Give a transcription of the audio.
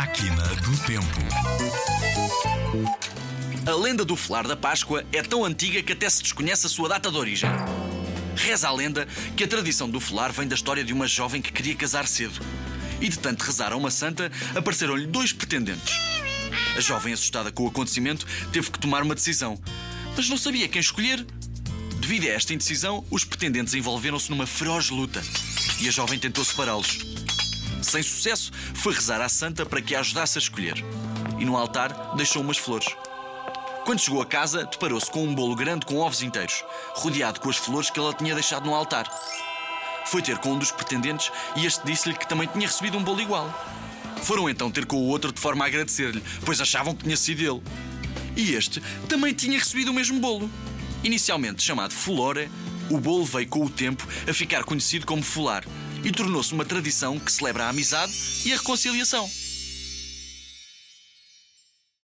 Máquina do Tempo. A lenda do folar da Páscoa é tão antiga que até se desconhece a sua data de origem. Reza a lenda que a tradição do folar vem da história de uma jovem que queria casar cedo. E de tanto rezar a uma santa, apareceram-lhe dois pretendentes. A jovem, assustada com o acontecimento, teve que tomar uma decisão, mas não sabia quem escolher. Devido a esta indecisão, os pretendentes envolveram-se numa feroz luta e a jovem tentou separá-los. Sem sucesso, foi rezar à santa para que a ajudasse a escolher. E no altar deixou umas flores. Quando chegou a casa, deparou-se com um bolo grande com ovos inteiros, rodeado com as flores que ela tinha deixado no altar. Foi ter com um dos pretendentes e este disse-lhe que também tinha recebido um bolo igual. Foram então ter com o outro de forma a agradecer-lhe, pois achavam que tinha sido ele. E este também tinha recebido o mesmo bolo. Inicialmente chamado Fulore, o bolo veio com o tempo a ficar conhecido como Fular e tornou-se uma tradição que celebra a amizade e a reconciliação.